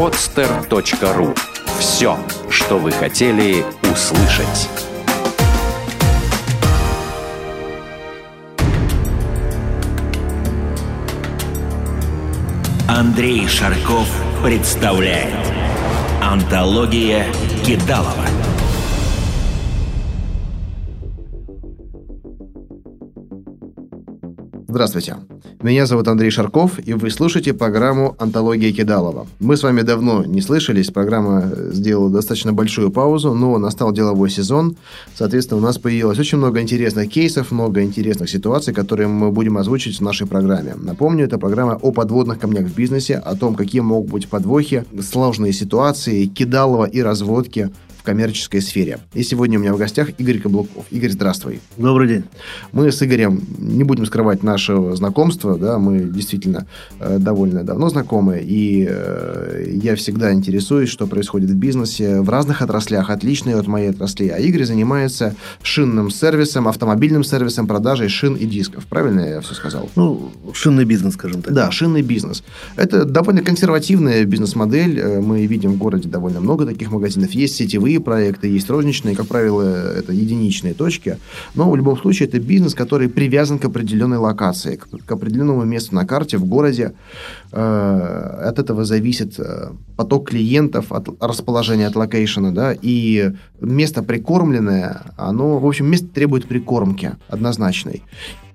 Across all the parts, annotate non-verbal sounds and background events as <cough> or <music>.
podster.ru Все, что вы хотели услышать. Андрей Шарков представляет Антология Кидалова Здравствуйте. Меня зовут Андрей Шарков, и вы слушаете программу «Антология Кидалова». Мы с вами давно не слышались, программа сделала достаточно большую паузу, но настал деловой сезон. Соответственно, у нас появилось очень много интересных кейсов, много интересных ситуаций, которые мы будем озвучить в нашей программе. Напомню, это программа о подводных камнях в бизнесе, о том, какие могут быть подвохи, сложные ситуации, кидалова и разводки в коммерческой сфере. И сегодня у меня в гостях Игорь Каблуков. Игорь, здравствуй. Добрый день. Мы с Игорем не будем скрывать нашего знакомства, да, мы действительно э, довольно давно знакомы, и э, я всегда интересуюсь, что происходит в бизнесе в разных отраслях, отличные от моей отрасли. А Игорь занимается шинным сервисом, автомобильным сервисом, продажей шин и дисков. Правильно я все сказал? Ну, шинный бизнес, скажем так. Да, шинный бизнес. Это довольно консервативная бизнес-модель. Э, мы видим в городе довольно много таких магазинов. Есть сетевые сетевые проекты, есть розничные, как правило, это единичные точки. Но в любом случае это бизнес, который привязан к определенной локации, к, к определенному месту на карте в городе. Э, от этого зависит э, поток клиентов, от расположения, от location а, да, и место прикормленное, оно, в общем, место требует прикормки однозначной.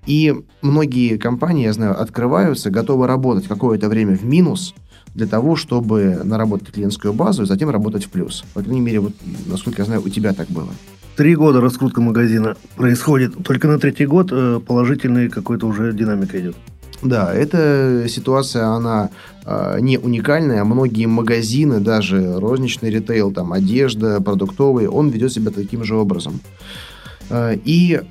И многие компании, я знаю, открываются, готовы работать какое-то время в минус – для того, чтобы наработать клиентскую базу и затем работать в плюс. По крайней мере, вот, насколько я знаю, у тебя так было. Три года раскрутка магазина происходит. Только на третий год э, положительный какой-то уже динамика идет. Да, эта ситуация, она э, не уникальная. Многие магазины, даже розничный ритейл, там, одежда, продуктовый, он ведет себя таким же образом. Э, и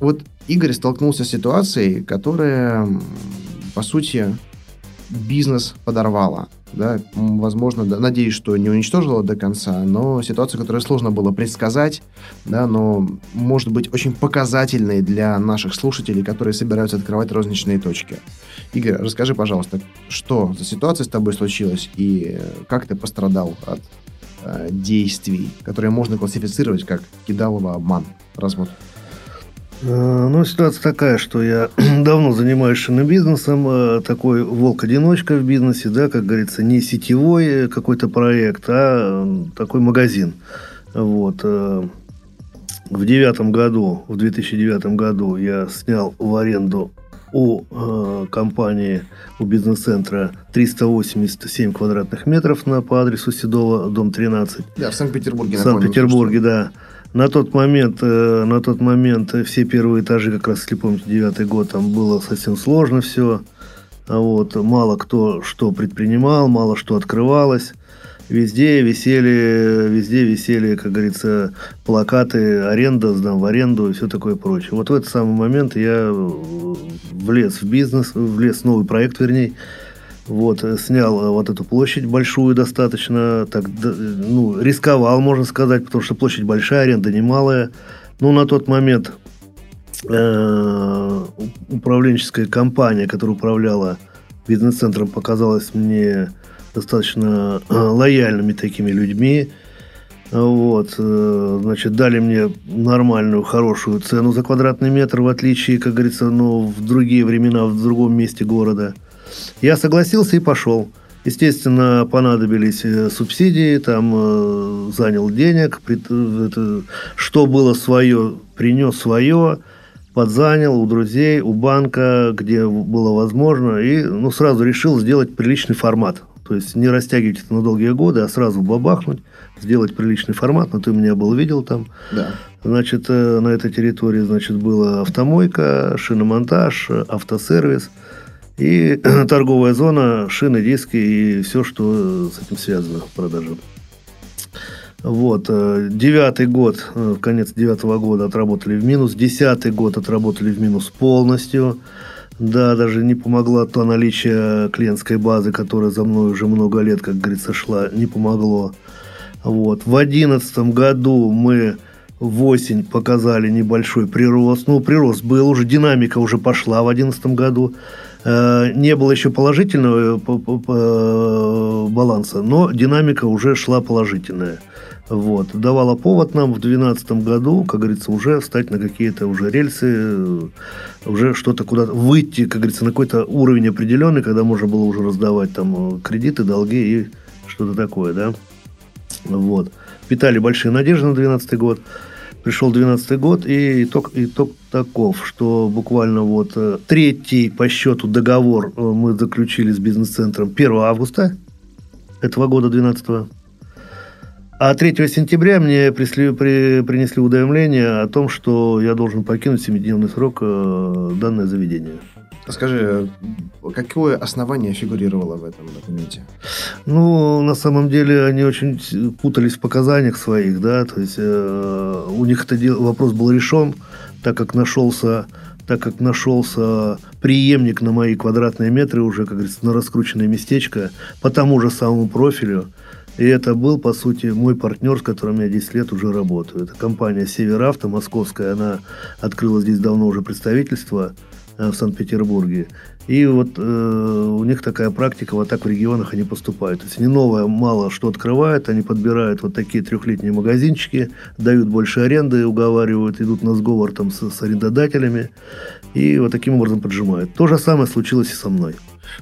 вот Игорь столкнулся с ситуацией, которая, по сути, бизнес подорвало. Да, возможно, да, надеюсь, что не уничтожила до конца, но ситуация, которую сложно было предсказать, да, но может быть очень показательной для наших слушателей, которые собираются открывать розничные точки. Игорь, расскажи, пожалуйста, что за ситуация с тобой случилась и как ты пострадал от э, действий, которые можно классифицировать как кидалово обман, развод? Э, ну, ситуация такая, что я <clears throat> давно занимаюсь шинным бизнесом, э, такой волк-одиночка в бизнесе, да, как говорится, не сетевой какой-то проект, а такой магазин. Вот. Э, в девятом году, в 2009 году я снял в аренду у э, компании, у бизнес-центра 387 квадратных метров на, по адресу Седова, дом 13. Да, в Санкт-Петербурге. В Санкт-Петербурге, да. На тот момент, э, на тот момент все первые этажи, как раз, если помните, девятый год, там было совсем сложно все. А вот, мало кто что предпринимал, мало что открывалось. Везде висели, везде висели, как говорится, плакаты «Аренда, сдам в аренду» и все такое прочее. Вот в этот самый момент я влез в бизнес, влез в новый проект, вернее, вот, э, снял э, вот эту площадь большую достаточно, так, ну, рисковал, можно сказать, потому что площадь большая, аренда немалая. Ну, на тот момент э, управленческая компания, которая управляла бизнес-центром, показалась мне достаточно э, лояльными такими людьми. Вот, э, значит, дали мне нормальную, хорошую цену за квадратный метр, в отличие, как говорится, ну, в другие времена, в другом месте города – я согласился и пошел. Естественно, понадобились э, субсидии, там э, занял денег, это, что было свое, принес свое, подзанял у друзей, у банка, где было возможно, и ну, сразу решил сделать приличный формат. То есть не растягивать это на долгие годы, а сразу бабахнуть, сделать приличный формат. Но ты меня был видел там. Да. Значит, э, на этой территории, значит, была автомойка, шиномонтаж, автосервис – и <clears throat> торговая зона, шины, диски и все, что с этим связано в продаже. Вот. Э, девятый год, э, конец девятого года отработали в минус. Десятый год отработали в минус полностью. Да, даже не помогло то наличие клиентской базы, которая за мной уже много лет, как говорится, шла, не помогло. Вот. В одиннадцатом году мы в осень показали небольшой прирост. Ну, прирост был уже, динамика уже пошла в одиннадцатом году. Э, не было еще положительного баланса, но динамика уже шла положительная. Вот. Давала повод нам в 2012 году, как говорится, уже встать на какие-то уже рельсы, уже что-то куда-то выйти, как говорится, на какой-то уровень определенный, когда можно было уже раздавать там кредиты, долги и что-то такое, да. Вот. Питали большие надежды на 2012 год. Пришел 2012 год, и итог, итог таков, что буквально вот э, третий по счету договор э, мы заключили с бизнес-центром 1 августа этого года, 2012 а 3 сентября мне присли, при, принесли уведомление о том, что я должен покинуть 7-дневный срок э, данное заведение. Скажи, какое основание фигурировало в этом документе? Ну, на самом деле, они очень путались в показаниях своих, да, то есть э, у них это дел, вопрос был решен, так как нашелся так как нашелся преемник на мои квадратные метры уже, как говорится, на раскрученное местечко по тому же самому профилю. И это был, по сути, мой партнер, с которым я 10 лет уже работаю. Это компания «Северавто» московская. Она открыла здесь давно уже представительство. Э, в Санкт-Петербурге. И вот э, у них такая практика, вот так в регионах они поступают. То есть они новое мало что открывают, они подбирают вот такие трехлетние магазинчики, дают больше аренды, уговаривают, идут на сговор там с, с арендодателями и вот таким образом поджимают. То же самое случилось и со мной.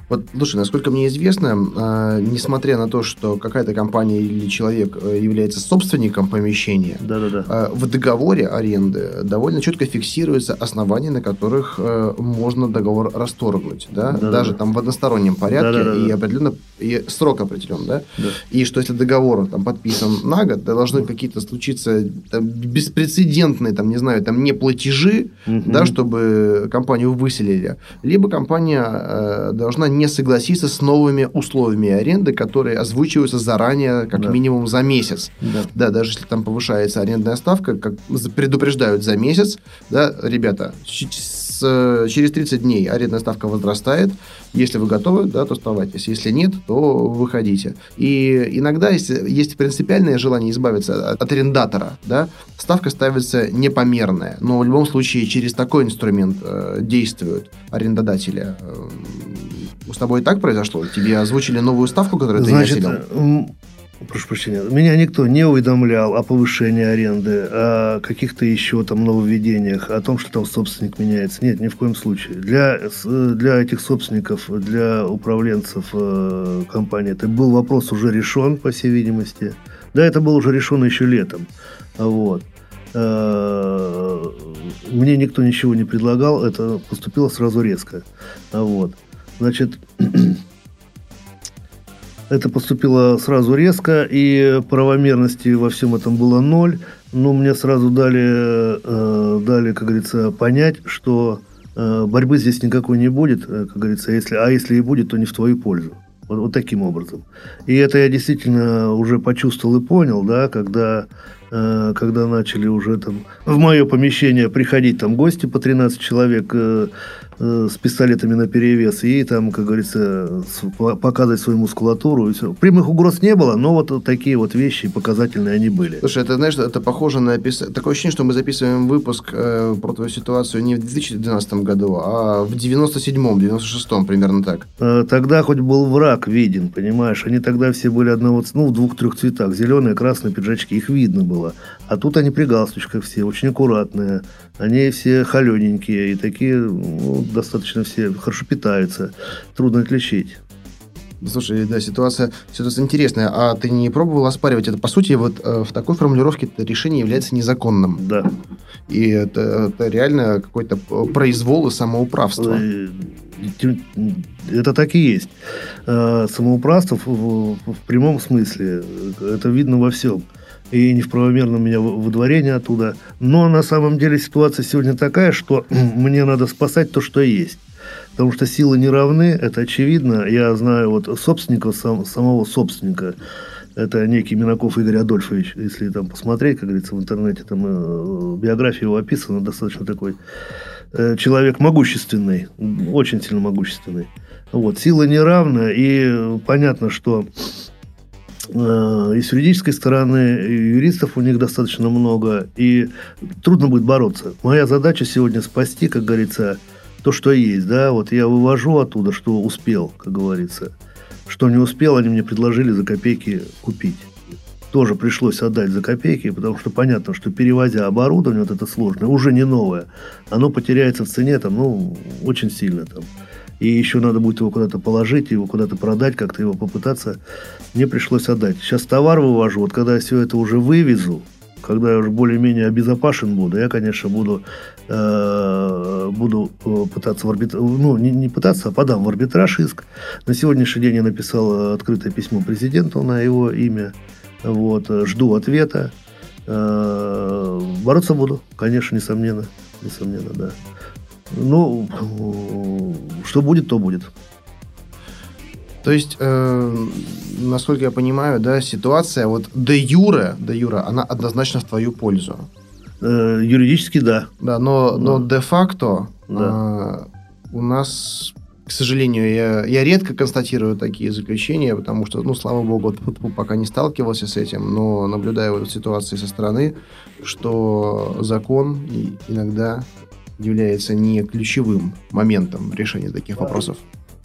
Вот, слушай, насколько мне известно, э, несмотря на то, что какая-то компания или человек э, является собственником помещения, Да-да-да. Э, в договоре аренды довольно четко фиксируются основания, на которых э, можно договор расторгнуть, да, Да-да-да. даже там в одностороннем порядке Да-да-да. и определенно и срок определен, да? Да. и что если договор там подписан на год, то должны какие-то случиться там, беспрецедентные, там не знаю, там не платежи, Мгм. да, чтобы компанию выселили, либо компания э, должна не согласиться с новыми условиями аренды, которые озвучиваются заранее, как Да. минимум за месяц. Да. Да, даже если там повышается арендная ставка, как предупреждают за месяц, да, ребята, с- э, через 30 дней арендная ставка возрастает. Если вы готовы, да, то оставайтесь. Если нет, то выходите. И иногда, если есть принципиальное желание избавиться от, от арендатора, да, ставка ставится непомерная. Но в любом случае через такой инструмент э, действуют арендодатели. Э, с тобой и так произошло? Тебе озвучили новую ставку, которую ты Значит, не осилил? Прошу прощения, меня никто не уведомлял о повышении аренды, о каких-то еще там нововведениях, о том, что там собственник меняется. Нет, ни в коем случае. Для, для этих собственников, для управленцев э, компании, это был вопрос уже решен, по всей видимости. Да, это был уже решен еще летом. Вот. Э, Мне никто ничего не предлагал, это поступило сразу резко. Вот. Значит, <clears throat> это поступило сразу резко, и правомерности во всем этом было ноль. Но мне сразу дали, э, дали как говорится, понять, что э, борьбы здесь никакой не будет, э, как говорится, если, а если и будет, то не в твою пользу. Вот, вот таким образом. И это я действительно уже почувствовал и понял, да, когда, когда начали уже там в мое помещение приходить там гости по 13 человек э, э, с пистолетами на перевес и там, как говорится, показывать свою мускулатуру. И все. Прямых угроз не было, но вот такие вот вещи показательные они были. Слушай, это, знаешь, это похоже на описание... Такое ощущение, что мы записываем выпуск э, про твою ситуацию не в 2012 году, а в 97-м, 96-м, примерно так. Э, Тогда хоть был враг виден, понимаешь? Они тогда все были одного, ну, в двух-трех цветах. Зеленые, красные пиджачки, их видно было. А тут они при галстучках все, очень аккуратные. Они все холененькие и такие, ну, достаточно все хорошо питаются. Трудно отличить. Слушай, да, ситуация, ситуация интересная. А ты не пробовал оспаривать это? По сути, вот э, в такой формулировке это решение является незаконным. Да. И это, это реально какой-то произвол и самоуправство. Э, Это так и есть. Э, Самоуправство в, в- в прямом смысле. Это видно во всем. И не в правомерном меня вы- выдворении оттуда. Но на самом деле ситуация сегодня такая, что мне надо спасать то, что есть. Потому что силы не равны, это очевидно. Я знаю вот собственника, сам- самого собственника. Это некий Минаков Игорь Адольфович. Если там посмотреть, как говорится, в интернете, там э, биография его описана, достаточно такой э, человек могущественный, очень сильно могущественный. Вот, сила неравна, и понятно, что и с юридической стороны, и юристов у них достаточно много, и трудно будет бороться. Моя задача сегодня спасти, как говорится, то, что есть, да, вот я вывожу оттуда, что успел, как говорится. Что не успел, они мне предложили за копейки купить. Тоже пришлось отдать за копейки, потому что понятно, что перевозя оборудование, вот это сложное, уже не новое, оно потеряется в цене там, ну, очень сильно там. И еще надо будет его куда-то положить, его куда-то продать, как-то его попытаться. Мне пришлось отдать. Сейчас товар вывожу, вот когда я все это уже вывезу, когда я уже более-менее обезопасен буду, я, конечно, буду, э, буду э, пытаться в арбитраж, ну, не, не пытаться, а подам в арбитраж иск. На сегодняшний день я написал открытое письмо президенту на его имя. Вот, жду ответа. Э, бороться буду, конечно, несомненно. Несомненно, да. Ну, что будет, то будет. То есть, э, насколько я понимаю, да, ситуация вот де юре, де юре, она однозначно в твою пользу. Э, юридически, да. Да, но, но де-факто да. э, у нас, к сожалению, я, я редко констатирую такие заключения, потому что, ну, слава богу, пока не сталкивался с этим, но наблюдаю эту ситуацию со стороны, что закон иногда является не ключевым моментом решения таких вопросов.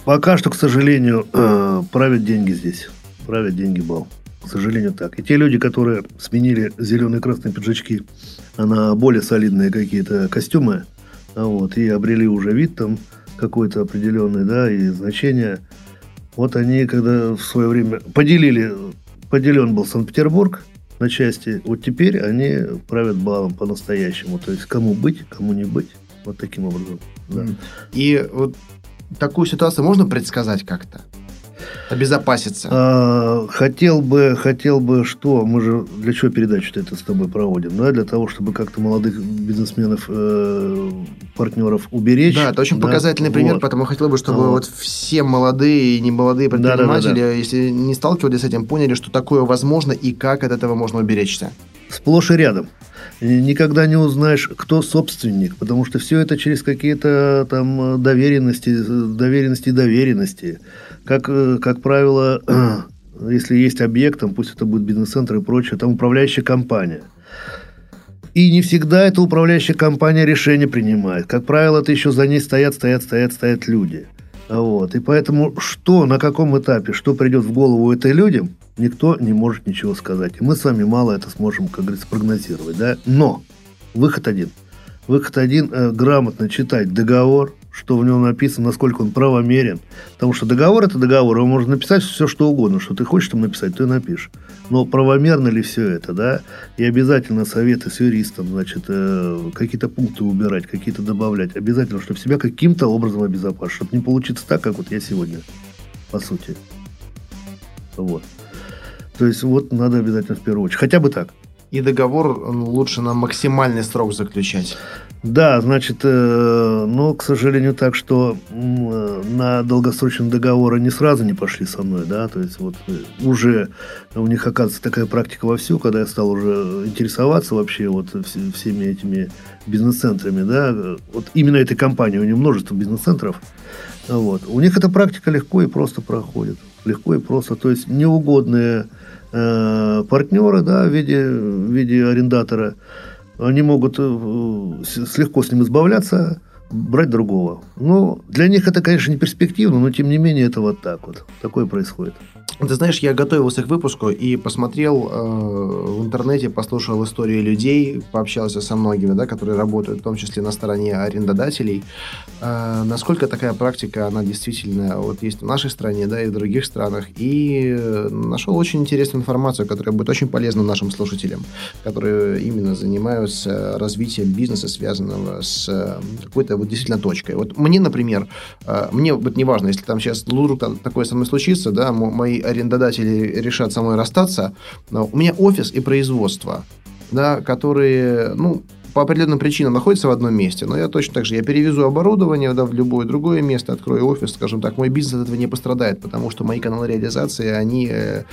Пока что, к сожалению, э, правят деньги здесь. Правят деньги бал. К сожалению, так. И те люди, которые сменили зеленые и красные пиджачки на более солидные какие-то костюмы, а вот, и обрели уже вид там какой-то определенный, да, и значение. Вот они, когда в свое время поделили, поделен был Санкт-Петербург на части, вот теперь они правят балом по-настоящему. То есть, кому быть, кому не быть. Вот таким образом. Да. И вот такую ситуацию можно предсказать как-то? Обезопаситься? А, хотел бы, хотел бы, что? Мы же для чего передачу-то это с тобой проводим? Да, для того, чтобы как-то молодых бизнесменов, э, партнеров уберечь. Да, это очень да? показательный пример, вот. поэтому хотел бы, чтобы вот. вот все молодые и немолодые предприниматели, да, да, да, да. если не сталкивались с этим, поняли, что такое возможно и как от этого можно уберечься. Сплошь и рядом никогда не узнаешь, кто собственник, потому что все это через какие-то там доверенности, доверенности и доверенности. Как, как правило, <clears throat> если есть объект, там, пусть это будет бизнес-центр и прочее, там управляющая компания. И не всегда эта управляющая компания решение принимает. Как правило, это еще за ней стоят, стоят, стоят, стоят люди. Вот. И поэтому что, на каком этапе, что придет в голову этой людям, никто не может ничего сказать. И мы с вами мало это сможем, как говорится, прогнозировать. Да? Но выход один. Выход один э, – грамотно читать договор, что в нем написано, насколько он правомерен. Потому что договор – это договор, его можно написать все, что угодно. Что ты хочешь там написать, и напишешь. Но правомерно ли все это, да? И обязательно советы с юристом, значит, э, какие-то пункты убирать, какие-то добавлять. Обязательно, чтобы себя каким-то образом обезопасить. Чтобы не получиться так, как вот я сегодня, по сути. Вот. То есть вот надо обязательно в первую очередь. Хотя бы так. И договор лучше на максимальный срок заключать. Да, значит, э, но, к сожалению, так, что э, на долгосрочные договоры не сразу не пошли со мной, да, то есть вот э, уже у них, оказывается, такая практика вовсю, когда я стал уже интересоваться вообще вот всеми этими бизнес-центрами, да, вот именно этой компании, у нее множество бизнес-центров, вот, у них эта практика легко и просто проходит, легко и просто, то есть неугодные э, партнеры, да, в виде, в виде арендатора, они могут э, легко с ним избавляться, брать другого. Ну, для них это, конечно, не перспективно, но тем не менее это вот так вот. Такое происходит. Ты знаешь, я готовился к выпуску и посмотрел э, в интернете, послушал истории людей, пообщался со многими, да, которые работают, в том числе на стороне арендодателей. Э, насколько такая практика, она действительно вот есть в нашей стране, да, и в других странах. И нашел очень интересную информацию, которая будет очень полезна нашим слушателям, которые именно занимаются развитием бизнеса, связанного с э, какой-то вот действительно точкой. Вот мне, например, э, мне вот неважно, если там сейчас вдруг такое со мной случится, да, мои арендодатели решат со мной расстаться, у меня офис и производство, да, которые, ну, по определенным причинам находятся в одном месте, но я точно так же, я перевезу оборудование да, в любое другое место, открою офис, скажем так, мой бизнес от этого не пострадает, потому что мои каналы реализации, они э,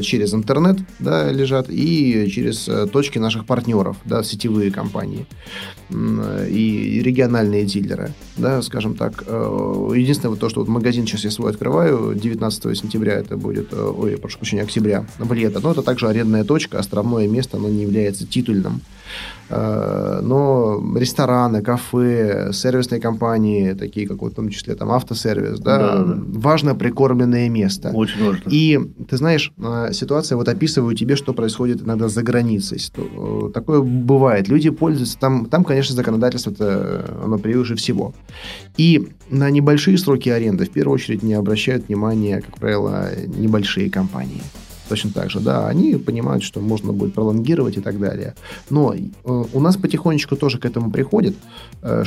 через интернет да, лежат и через э, точки наших партнеров, да, сетевые компании и региональные дилеры. да, скажем так. Э, единственное, вот то, что вот магазин сейчас я свой открываю, 19 сентября это будет, ой, прошу прощения, октября, лето, но это также арендная точка, островное место, оно не является титульным. Э, но рестораны, кафе, сервисные компании, такие как вот в том числе там автосервис, да, да, да. важно прикормленное место. Очень важно. И ты знаешь, э, ситуация, вот описываю тебе, что происходит иногда за границей. Э, такое бывает. Люди пользуются, там, там конечно, законодательство оно превыше всего. И на небольшие сроки аренды в первую очередь не обращают внимания, как правило, небольшие компании точно так же, да, они понимают, что можно будет пролонгировать и так далее. Но э, у нас потихонечку тоже к этому приходит, э,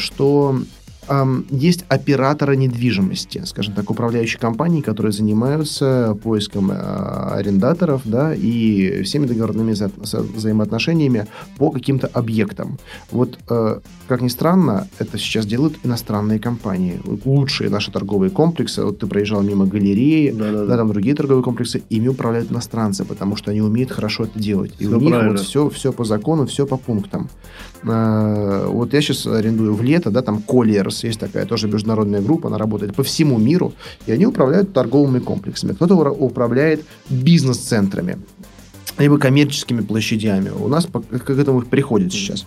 что есть операторы недвижимости, скажем так, управляющие компании, которые занимаются поиском э, арендаторов, да, и всеми договорными вза взаимоотношениями по каким-то объектам. Вот, э, как ни странно, это сейчас делают иностранные компании. Лучшие наши торговые комплексы, вот ты проезжал мимо галереи, да, да, да. там другие торговые комплексы, ими управляют иностранцы, потому что они умеют хорошо это делать. И все у них правильно. вот все, все по закону, все по пунктам. Э, вот я сейчас арендую в лето, да, там Colliers, есть такая тоже международная группа, она работает по всему миру, и они управляют торговыми комплексами. Кто-то управляет бизнес-центрами либо коммерческими площадями. У нас к этому приходит сейчас.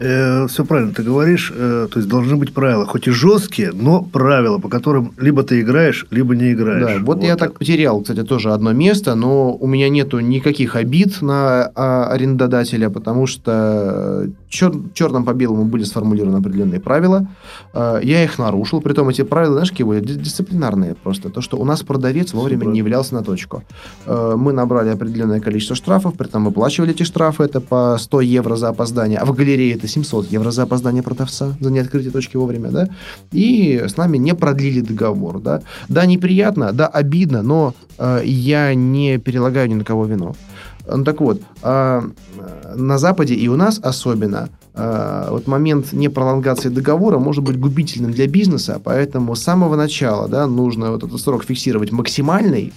Э, все правильно ты говоришь. Э, то есть должны быть правила, хоть и жесткие, но правила, по которым либо ты играешь, либо не играешь. Да, вот, вот я так потерял, кстати, тоже одно место, но у меня нету никаких обид на а, арендодателя, потому что чер, черным по белому были сформулированы определенные правила. Э, я их нарушил, притом эти правила, знаешь, какие были? Дисциплинарные просто. То, что у нас продавец вовремя не являлся на точку. Э, мы набрали определенное количество штрафов, при этом выплачивали эти штрафы, это по 100 евро за опоздание, а в галерее это 700 евро за опоздание продавца, за неоткрытие точки вовремя, да, и с нами не продлили договор, да. Да, неприятно, да, обидно, но э, я не перелагаю ни на кого вину. Ну так вот, э, на Западе и у нас особенно э, вот момент непролонгации договора может быть губительным для бизнеса, поэтому с самого начала да, нужно вот этот срок фиксировать максимальный,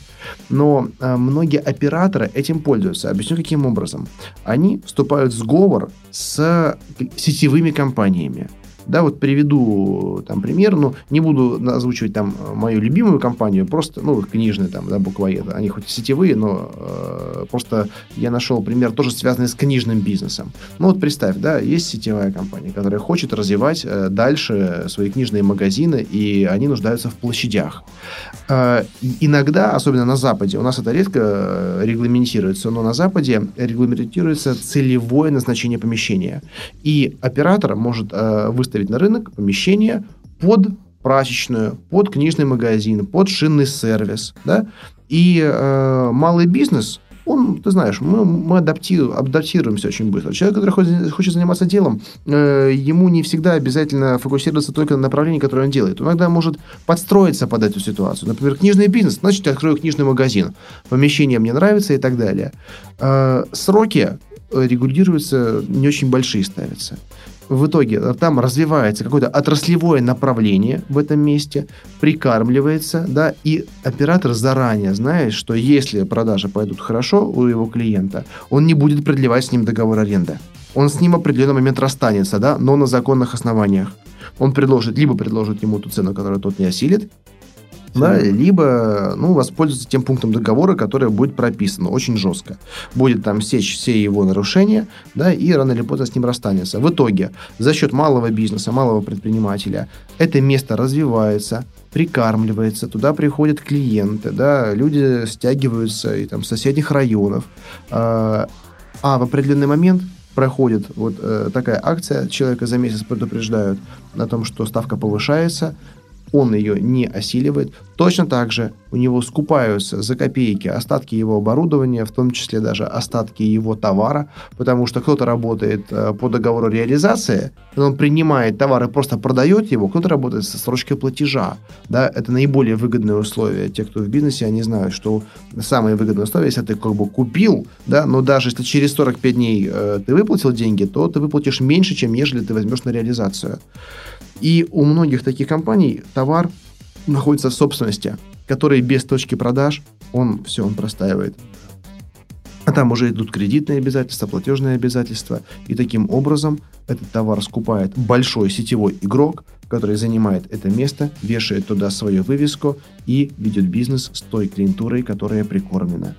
но э, многие операторы этим пользуются. Объясню, каким образом. Они вступают в сговор с сетевыми компаниями. Да, вот приведу там пример, ну, не буду озвучивать там мою любимую компанию, просто, ну, книжные там, да, буквоеды, они хоть сетевые, но э, просто я нашел пример тоже связанный с книжным бизнесом. Ну, вот представь, да, есть сетевая компания, которая хочет развивать э, дальше свои книжные магазины, и они нуждаются в площадях. Э, иногда, особенно на Западе, у нас это редко э, регламентируется, но на Западе регламентируется целевое назначение помещения. И оператор может э, выставить выставить на рынок помещение под прачечную, под книжный магазин, под шинный сервис, да, и э, малый бизнес, он, ты знаешь, мы, мы адаптируем, адаптируемся очень быстро. Человек, который хочет, хочет заниматься делом, э, ему не всегда обязательно фокусироваться только на направлении, которое он делает. Он иногда может подстроиться под эту ситуацию. Например, книжный бизнес, значит, я открою книжный магазин. Помещение мне нравится и так далее. Э, сроки регулируются, не очень большие ставятся в итоге там развивается какое-то отраслевое направление в этом месте, прикармливается, да, и оператор заранее знает, что если продажи пойдут хорошо у его клиента, он не будет продлевать с ним договор аренды. Он с ним в определенный момент расстанется, да, но на законных основаниях. Он предложит, либо предложит ему ту цену, которую тот не осилит, да, либо ну, воспользоваться тем пунктом договора, который будет прописано очень жестко. Будет там сечь все его нарушения, да, и рано или поздно с ним расстанется. В итоге, за счет малого бизнеса, малого предпринимателя, это место развивается, прикармливается, туда приходят клиенты, да, люди стягиваются и, там, с соседних районов. А, а в определенный момент проходит вот э, такая акция, человека за месяц предупреждают о том, что ставка повышается, он ее не осиливает. Точно так же у него скупаются за копейки остатки его оборудования, в том числе даже остатки его товара, потому что кто-то работает э, по договору реализации, он принимает товар и просто продает его, кто-то работает со срочкой платежа. Да, это наиболее выгодные условия. Те, кто в бизнесе, они знают, что самые выгодные условия, если ты как бы купил, да, но даже если через 45 дней э, ты выплатил деньги, то ты выплатишь меньше, чем ежели ты возьмешь на реализацию. И у многих таких компаний товар находится в собственности, который без точки продаж, он все, он простаивает. А там уже идут кредитные обязательства, платежные обязательства. И таким образом этот товар скупает большой сетевой игрок, который занимает это место, вешает туда свою вывеску и ведет бизнес с той клиентурой, которая прикормлена.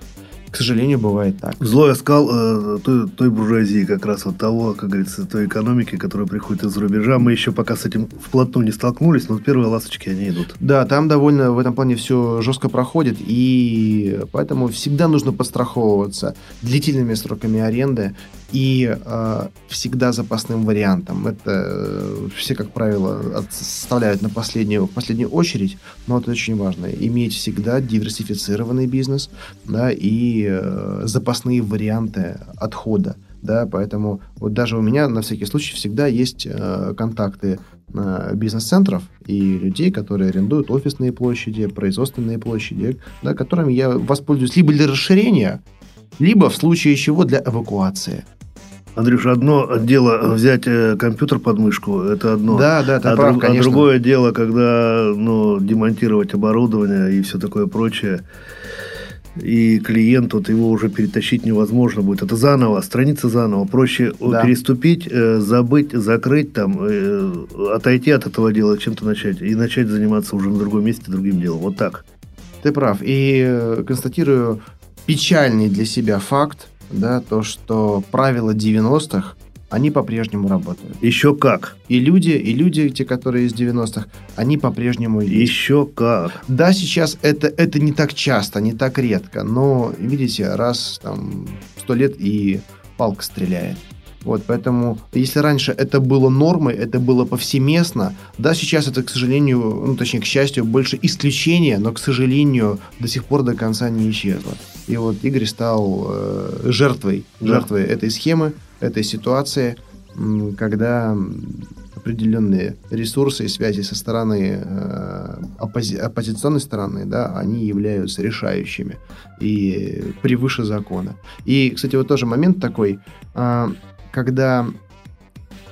К сожалению, бывает так. Злой оскал э, той, той буржуазии, как раз вот того, как говорится, той экономики, которая приходит из-за рубежа. Мы еще пока с этим вплотную не столкнулись, но первые ласточки, они идут. Да, там довольно в этом плане все жестко проходит, и поэтому всегда нужно подстраховываться длительными сроками аренды и э, всегда запасным вариантом. Это э, все, как правило, составляют на последнюю, в последнюю очередь, но это очень важно. Иметь всегда диверсифицированный бизнес да, и э, запасные варианты отхода. Да, поэтому вот даже у меня на всякий случай всегда есть э, контакты э, бизнес-центров и людей, которые арендуют офисные площади, производственные площади, да, которыми я воспользуюсь либо для расширения, либо в случае чего для эвакуации. Андрюш, одно дело взять э, компьютер под мышку, это одно. Да, да, ты а, прав, друг, а конечно. другое дело, когда ну, демонтировать оборудование и все такое прочее. И клиент, вот его уже перетащить невозможно будет. Это заново, страница заново. Проще Да. переступить, э, забыть, закрыть там, э, отойти от этого дела, чем-то начать. И начать заниматься уже на другом месте другим делом. Вот так. Ты прав. И э, констатирую печальный для себя факт, да, то, что правила 90-х, они по-прежнему работают. Еще как. И люди, и люди, те, которые из 90-х, они по-прежнему. Еще как. Да, сейчас это, это не так часто, не так редко, но, видите, раз там сто лет и палка стреляет. Вот, поэтому, если раньше это было нормой, это было повсеместно, да, сейчас это, к сожалению, ну, точнее, к счастью, больше исключение, но, к сожалению, до сих пор до конца не исчезло. И вот Игорь стал э, жертвой, Да. жертвой этой схемы, этой ситуации, когда определенные ресурсы и связи со стороны э, оппози- оппозиционной стороны, да, они являются решающими и превыше закона. И, кстати, вот тоже момент такой, а, когда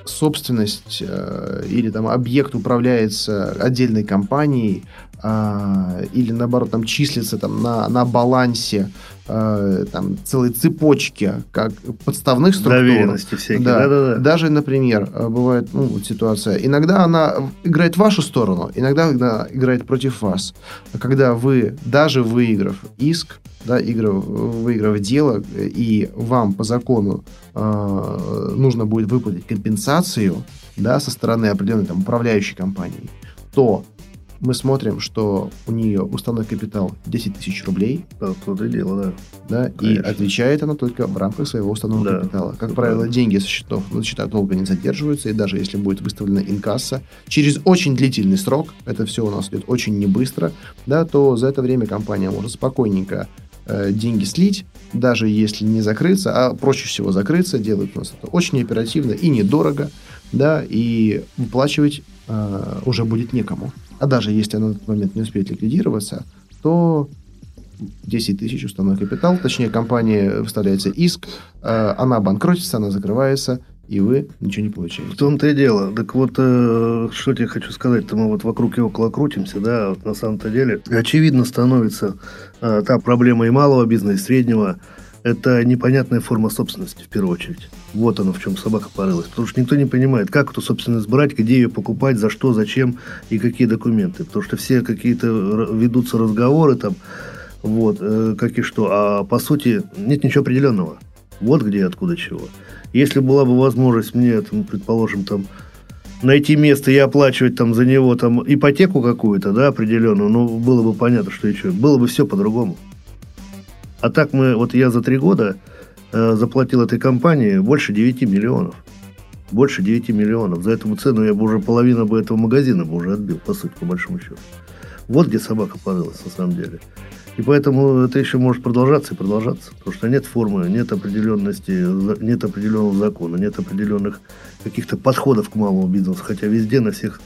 собственность э, или там объект управляется отдельной компанией а, или наоборот там числится там на, на балансе э, там целой цепочки как подставных структур. Доверенности всякие. Да. Да-да-да. Даже, например, э, бывает ну, вот ситуация. Иногда она играет в вашу сторону, иногда она играет против вас. Когда вы, даже выиграв иск, да, играв, выиграв дело, и вам по закону э, нужно будет выплатить компенсацию да, со стороны определенной там, управляющей компании, то мы смотрим, что у нее уставной капитал 10 тысяч рублей, Да, то-то и дело, да. да, и Конечно. отвечает она только в рамках своего уставного Да. капитала. Как Это правило, деньги со счетов на счетах долго не задерживаются, и даже если будет выставлена инкасса, через очень длительный срок, это все у нас идет очень не быстро, да, то за это время компания может спокойненько э, деньги слить, даже если не закрыться, а проще всего закрыться, делают у нас это очень оперативно и недорого, да, и выплачивать э, уже будет некому. А даже если она на этот момент не успеет ликвидироваться, то 10 тысяч уставной капитал, точнее, компания выставляется иск, э, она банкротится, она закрывается, и вы ничего не В получаете. том-то и дело. Так вот, э, что тебе хочу сказать-то, мы вот вокруг и около крутимся, да, вот на самом-то деле. Очевидно становится э, та проблема и малого бизнеса, и среднего, это непонятная форма собственности, в первую очередь. Вот оно, в чем собака порылась. Потому что никто не понимает, как эту собственность брать, где ее покупать, за что, зачем и какие документы. Потому что все какие-то ведутся разговоры там, вот, э, как и что. А по сути нет ничего определенного. Вот где, откуда, чего. Если была бы возможность мне, там, предположим, там, найти место и оплачивать там за него там ипотеку какую-то, да, определенную, ну, было бы понятно, что и что. Было бы все по-другому. А так мы, вот я за три года э, заплатил этой компании больше 9 миллионов. Больше 9 миллионов. За эту цену я бы уже половину бы этого магазина бы уже отбил, по сути, по большому счету. Вот где собака порылась, на самом деле. И поэтому это еще может продолжаться и продолжаться. Потому что нет формы, нет определенности, нет определенного закона, нет определенных каких-то подходов к малому бизнесу. Хотя везде на всех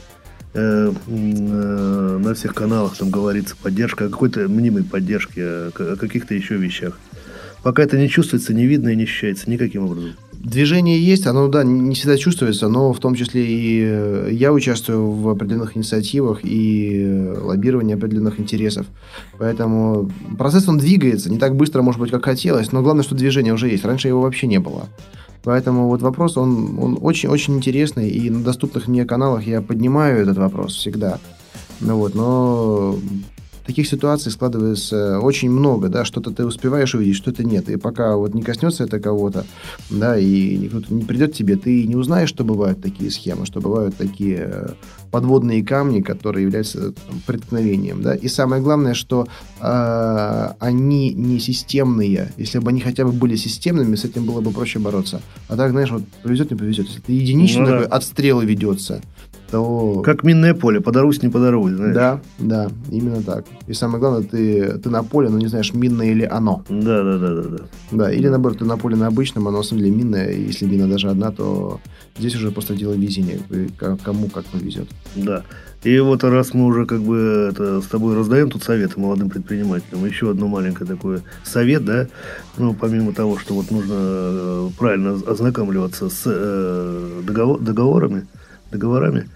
э, э, на всех каналах там говорится поддержка, о какой-то мнимой поддержке, о каких-то еще вещах. Пока это не чувствуется, не видно и не ощущается никаким образом. Движение есть, оно, да, не всегда чувствуется, но в том числе и э, я участвую в определенных инициативах и э, лоббировании определенных интересов. Поэтому процесс, он двигается, не так быстро, может быть, как хотелось, но главное, что движение уже есть. Раньше его вообще не было. Поэтому вот вопрос, он, он очень-очень интересный, и на доступных мне каналах я поднимаю этот вопрос всегда. Ну вот, но таких ситуаций складывается очень много, да, что-то ты успеваешь увидеть, что-то нет. И пока вот не коснется это кого-то, да, и кто-то не придет к тебе, ты не узнаешь, что бывают такие схемы, что бывают такие э, подводные камни, которые являются там, преткновением, да. И самое главное, что э, они не системные. Если бы они хотя бы были системными, с этим было бы проще бороться. А так, знаешь, вот повезет, не повезет. Если ты единичный ну, такой, да. отстрелы ведется, то... Как минное поле, подарусь, не подаруй, знаешь. Да, да, именно так. И самое главное, ты, ты на поле, но не знаешь, минное или оно. Да, да, да, да, да. Да, или наоборот, ты на поле на обычном, оно на самом деле минное, и если мина даже одна, то здесь уже просто дело везения, кому как повезет. Да. И вот раз мы уже как бы это, с тобой раздаем тут советы молодым предпринимателям, еще одно маленькое такое совет, да, ну, помимо того, что вот нужно э, правильно ознакомливаться с э, договор, договорами, договорами,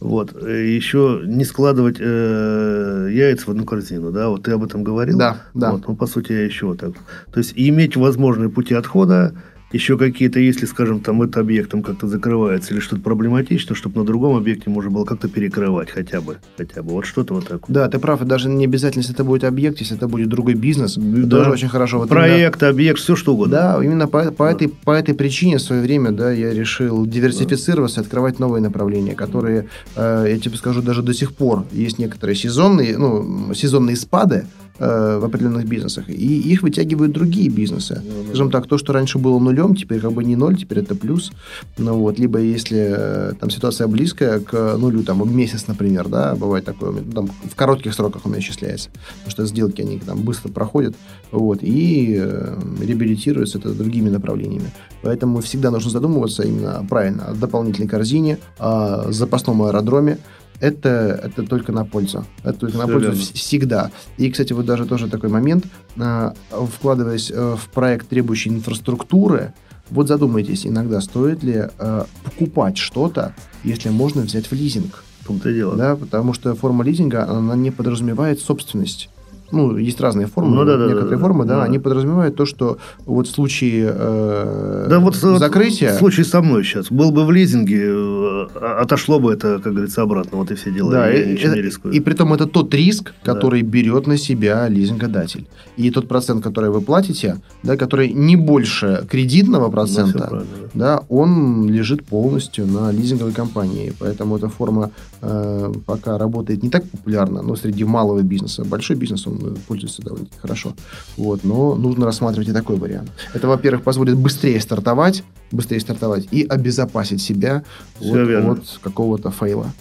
вот. Еще не складывать э, яйца в одну корзину, да, вот ты об этом говорил. Да, да. Вот, ну, по сути, я еще вот так. То есть, иметь возможные пути отхода, еще какие-то, если, скажем, там этот объект там как-то закрывается или что-то проблематично, чтобы на другом объекте можно было как-то перекрывать хотя бы. Хотя бы. Вот что-то вот такое. Да, ты прав. даже не обязательно, если это будет объект, если это будет другой бизнес, да. тоже очень хорошо. Вот Проект, именно, объект, все что угодно. Да, именно по, по, да. этой, по этой причине в свое время да, я решил диверсифицироваться, да. открывать новые направления, которые, э, я тебе скажу, даже до сих пор есть некоторые сезонные, ну, сезонные спады, Э, в определенных бизнесах, и их вытягивают другие бизнесы. Ну, Скажем так, то, что раньше было нулем, теперь как бы не ноль, теперь это плюс. Ну вот, либо если э, там ситуация близкая к нулю, там месяц, например, да, бывает такое, там, в коротких сроках у меня исчисляется, потому что сделки они там быстро проходят, вот, и э, реабилитируются это другими направлениями. Поэтому всегда нужно задумываться именно правильно о дополнительной корзине, о запасном аэродроме, это, это только на пользу. Это только Все на пользу верно. всегда. И, кстати, вот даже тоже такой момент, а, вкладываясь э, в проект, требующий инфраструктуры, вот задумайтесь, иногда стоит ли э, покупать что-то, если можно взять в лизинг. В том-то дело. Да, потому что форма лизинга, она не подразумевает собственность ну, есть разные формы, ну, да, некоторые да, формы, да, да, они подразумевают то, что вот в случае э, да, вот, закрытия... В случае со мной сейчас. Был бы в лизинге, э, отошло бы это, как говорится, обратно, вот и все дела. Да, и, и, не и при том это тот риск, который да. берет на себя лизингодатель. И тот процент, который вы платите, да, который не больше кредитного ну, процента, да, да, он лежит полностью на лизинговой компании. Поэтому эта форма э, пока работает не так популярно, но среди малого бизнеса. Большой бизнес, он пользуется довольно хорошо. Вот, но нужно рассматривать и такой вариант. Это, во-первых, позволит быстрее стартовать, быстрее стартовать и обезопасить себя от, от какого-то фейла.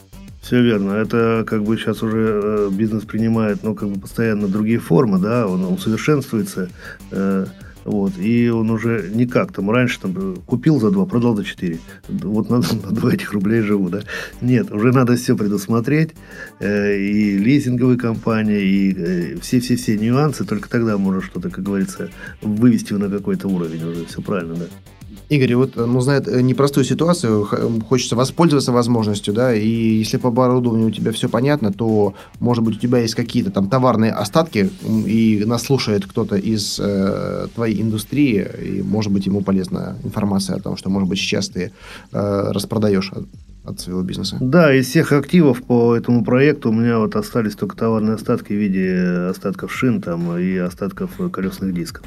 Все верно. Это как бы сейчас уже э, бизнес принимает, ну, как бы постоянно другие формы, да, он усовершенствуется. Э, вот, и он уже не как там раньше там купил за два, продал за четыре. Вот на, <laughs> на два этих рублей живу, да. Нет, уже надо все предусмотреть. Э, и лизинговые компании, и э, все-все-все нюансы. Только тогда можно что-то, как говорится, вывести на какой-то уровень уже. Все правильно, да. Игорь, вот, ну, знает э, непростую ситуацию, хочется воспользоваться возможностью, да, и если по оборудованию у тебя все понятно, то, может быть, у тебя есть какие-то там товарные остатки, и нас слушает кто-то из э, твоей индустрии, и, может быть, ему полезна информация о том, что, может быть, сейчас ты э, распродаешь от своего бизнеса. Да, из всех активов по этому проекту у меня вот остались только товарные остатки в виде остатков шин там и остатков колесных дисков.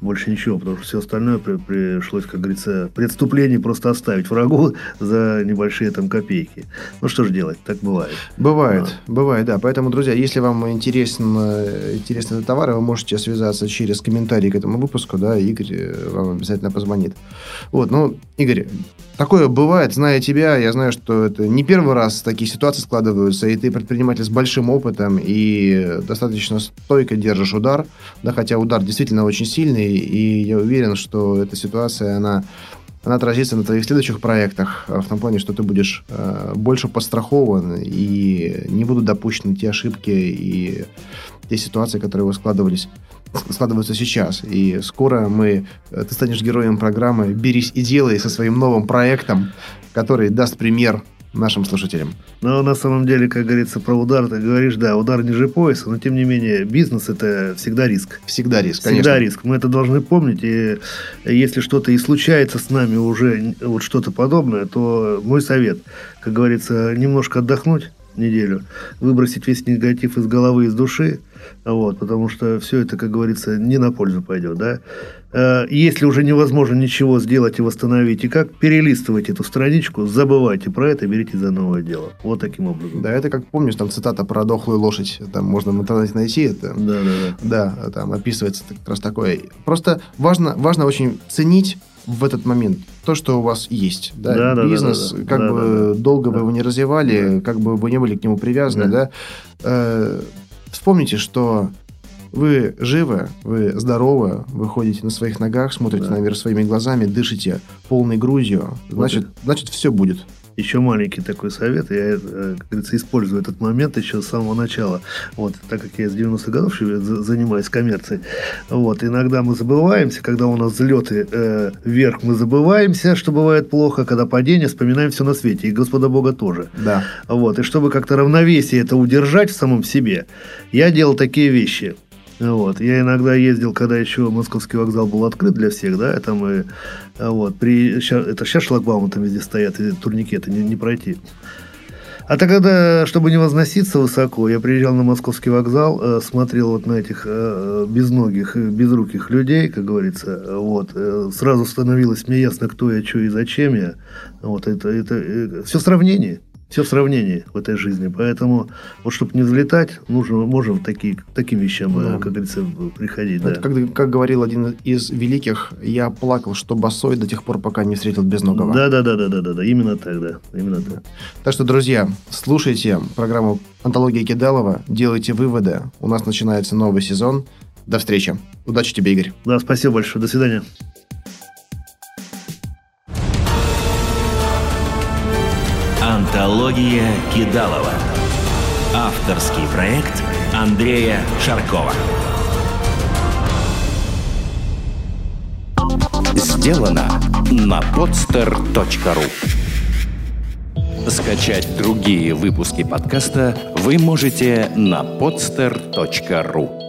Больше ничего, потому что все остальное при, пришлось, как говорится, преступление просто оставить врагу <laughs> за небольшие там копейки. Ну что же делать, так бывает. Бывает, а. бывает, да. Поэтому, друзья, если вам интересен, интересны этот товар, вы можете связаться через комментарий к этому выпуску, да, Игорь э, вам обязательно позвонит. Вот, ну, Игорь, Такое бывает, зная тебя, я знаю, что это не первый раз такие ситуации складываются, и ты предприниматель с большим опытом и достаточно стойко держишь удар, да, хотя удар действительно очень сильный, и я уверен, что эта ситуация, она она отразится на твоих следующих проектах, в том плане, что ты будешь э, больше пострахован и не будут допущены те ошибки и те ситуации, которые вы складывались складываются сейчас. И скоро мы, э, ты станешь героем программы «Берись и делай» со своим новым проектом, который даст пример нашим слушателям? Но на самом деле, как говорится, про удар ты говоришь, да, удар ниже пояса, но тем не менее бизнес это всегда риск. Всегда риск, Всегда конечно. риск. Мы это должны помнить. И если что-то и случается с нами уже вот что-то подобное, то мой совет, как говорится, немножко отдохнуть неделю, выбросить весь негатив из головы, из души, вот, потому что все это, как говорится, не на пользу пойдет, да. Э, Если уже невозможно ничего сделать и восстановить, и как перелистывать эту страничку, забывайте про это, берите за новое дело. Вот таким образом. Да, это как помнишь, там цитата про дохлую лошадь, там можно в интернете найти это. Да, да, да. Да, там описывается как раз такое. Просто важно, важно очень ценить в этот момент то, что у вас есть. Да, Да, да, да, бизнес, да, да. как Да, бы да, да. долго вы Да. его не развивали, как бы вы не были к нему привязаны, Да. да. Вспомните, что вы живы, вы здоровы, вы ходите на своих ногах, смотрите Да. на мир своими глазами, дышите полной грудью, значит, значит, все будет. Еще маленький такой совет. Я, э, как говорится, использую этот момент еще с самого начала. Вот, так как я с 90-х годов занимаюсь коммерцией. Вот, иногда мы забываемся, когда у нас взлеты э, вверх, мы забываемся, что бывает плохо, когда падение, вспоминаем все на свете. И Господа Бога тоже. Да. Вот, и чтобы как-то равновесие это удержать в самом себе, я делал такие вещи. Вот. Я иногда ездил, когда еще московский вокзал был открыт для всех, да, там и а вот, при, это сейчас шлагбаумы там везде стоят, и турникеты не, не пройти. А тогда, чтобы не возноситься высоко, я приезжал на московский вокзал, э, смотрел вот на этих э, безногих, э, безруких людей, как говорится, э, вот, э, сразу становилось мне ясно, кто я, что и зачем я. Вот это, это, все сравнение. Все в сравнении в этой жизни. Поэтому, вот чтобы не взлетать, нужно, можем такие, к таким вещам, э, Да. как говорится, приходить. Это да. как, как говорил один из великих, я плакал, что босой до тех пор, пока не встретил безногого. Да, да, да, да, да, да, да, именно так, да, именно так. Так что, друзья, слушайте программу «Антология Кидалова», делайте выводы. У нас начинается новый сезон. До встречи. Удачи тебе, Игорь. Да, спасибо большое, до свидания. Антология Кидалова. Авторский проект Андрея Шаркова. Сделано на podster.ru Скачать другие выпуски подкаста вы можете на podster.ru